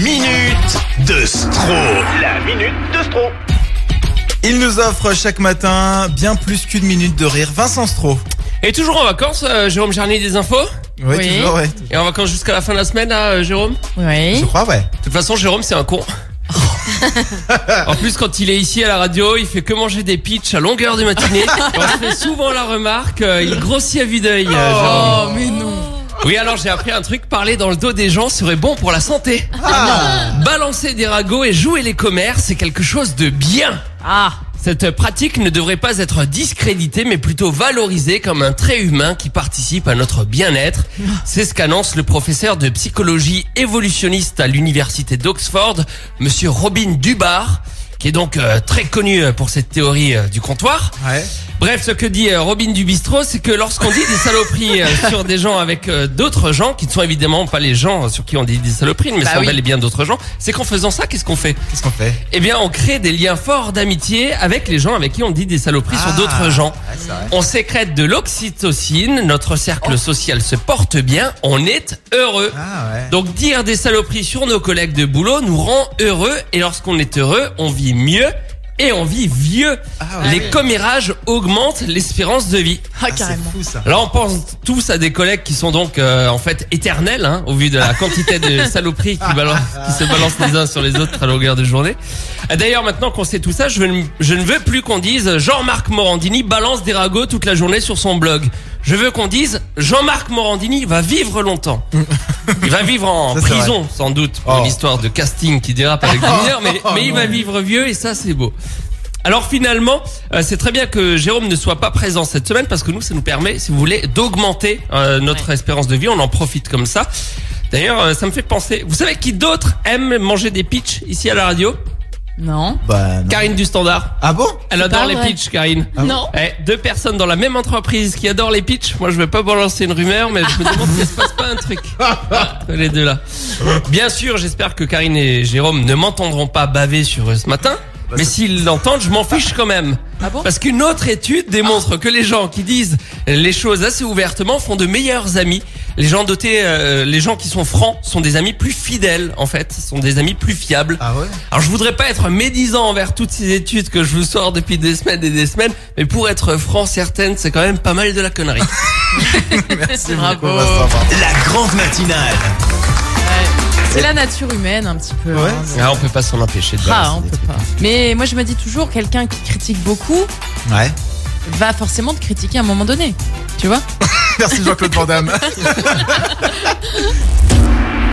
minute de Stro. La minute de Stro. Il nous offre chaque matin bien plus qu'une minute de rire. Vincent Stro. Et toujours en vacances, euh, Jérôme Charnier des infos Oui, Oui. toujours, ouais. Et en vacances jusqu'à la fin de la semaine, là, euh, Jérôme Oui. Je crois, ouais. De toute façon, Jérôme, c'est un con. en plus, quand il est ici à la radio, il fait que manger des pitchs à longueur de matinée. On se fait souvent la remarque, euh, il grossit à vue d'œil. euh, Jérôme. Oh, mais non. Oui, alors j'ai appris un truc, parler dans le dos des gens serait bon pour la santé. Balancer des ragots et jouer les commères, c'est quelque chose de bien. Ah. Cette pratique ne devrait pas être discréditée, mais plutôt valorisée comme un trait humain qui participe à notre bien-être. C'est ce qu'annonce le professeur de psychologie évolutionniste à l'université d'Oxford, monsieur Robin Dubar, qui est donc euh, très connu euh, pour cette théorie euh, du comptoir. Ouais. Bref, ce que dit euh, Robin du bistrot, c'est que lorsqu'on dit des saloperies euh, sur des gens avec euh, d'autres gens, qui ne sont évidemment pas les gens sur qui on dit des saloperies, mais Bah sont oui. bel et bien d'autres gens, c'est qu'en faisant ça, qu'est-ce qu'on fait? Qu'est-ce qu'on fait? Eh bien, on crée des liens forts d'amitié avec les gens avec qui on dit des saloperies sur Ah. d'autres gens. Ouais. On sécrète de l'oxytocine, notre cercle social se porte bien, on est heureux. Ah ouais. Donc dire des saloperies sur nos collègues de boulot nous rend heureux et lorsqu'on est heureux, on vit mieux et on vit vieux. Ah ouais. Les commérages augmentent l'espérance de vie. Ah, Ah, carrément. C'est fou ça. Là, on pense tous à des collègues qui sont donc euh, en fait éternels, hein, au vu de la quantité de saloperies qui, se balancent les uns sur les autres à longueur de journée. Euh, D'ailleurs, maintenant qu'on sait tout ça, je, ne- je ne veux plus qu'on dise Jean-Marc Morandini balance des ragots toute la journée sur son blog. Je veux qu'on dise Jean-Marc Morandini va vivre longtemps. Il va vivre en Ça, prison, sans doute, pour Oh. une histoire de casting qui dérape avec des mineurs, mais, mais il va vivre vieux et ça, c'est beau. Alors finalement, euh, c'est très bien que Jérôme ne soit pas présent cette semaine parce que nous, ça nous permet, si vous voulez, d'augmenter euh, notre espérance de vie. On en profite comme ça. D'ailleurs, euh, ça me fait penser. Vous savez qui d'autre aime manger des pitchs ici à la radio? Non. Bah, non. Karine du Standard. Ah bon? Elle adore les pitchs, Karine. Non. Eh, deux personnes dans la même entreprise qui adorent les pitchs. Moi, je vais pas balancer une rumeur, mais je me demande s'il se passe pas un truc entre les deux là. Bien sûr, j'espère que Karine et Jérôme ne m'entendront pas baver sur eux ce matin. Mais s'ils l'entendent, je m'en fiche quand même. Ah bon Parce qu'une autre étude démontre que les gens qui disent les choses assez ouvertement font de meilleurs amis. Les gens dotés, euh, les gens qui sont francs sont des amis plus fidèles en fait, sont des amis plus fiables. Ah ouais Alors je voudrais pas être médisant envers toutes ces études que je vous sors depuis des semaines et des semaines, mais pour être franc, certaines, c'est quand même pas mal de la connerie. Merci Bravo. beaucoup, Vincent. La grande matinale. C'est la nature humaine un petit peu. Ouais, hein. Ah, on peut pas s'en empêcher de Ah, balancer on des peut trucs. pas. Mais moi je me dis toujours, quelqu'un qui critique beaucoup Ouais. va forcément te critiquer à un moment donné. Tu vois Merci Jean-Claude Van Damme.